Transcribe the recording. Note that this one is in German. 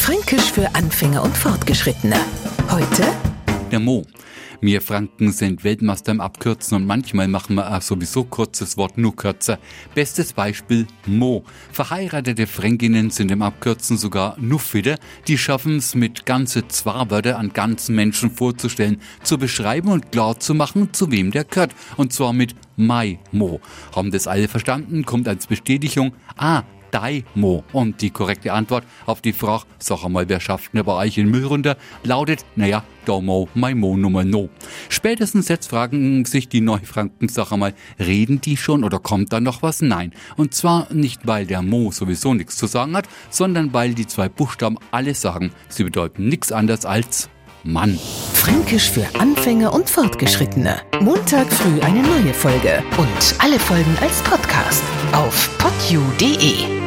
Fränkisch für Anfänger und Fortgeschrittene. Heute der Mo. Wir Franken sind Weltmeister im Abkürzen und manchmal machen wir auch sowieso kurzes Wort nur kürzer. Bestes Beispiel Mo. Verheiratete Fränkinnen sind im Abkürzen sogar Nuffide. Die schaffen es mit ganze Zwarbörder an ganzen Menschen vorzustellen, zu beschreiben und klar zu machen, zu wem der gehört. Und zwar mit Mai Mo. Haben das alle verstanden? Kommt als Bestätigung, ah, Daimo. Und die korrekte Antwort auf die Frage, sag einmal, wer schafft denn bei euch in Müll runter, lautet, naja, Domo, mein Mo Nummer no. Spätestens jetzt fragen sich die Neufranken, sag einmal, reden die schon oder kommt da noch was? Nein. Und zwar nicht, weil der Mo sowieso nichts zu sagen hat, sondern weil die zwei Buchstaben alles sagen. Sie bedeuten nichts anderes als Mann. Fränkisch für Anfänger und Fortgeschrittene. Montag früh eine neue Folge und alle Folgen als Podcast auf podu.de.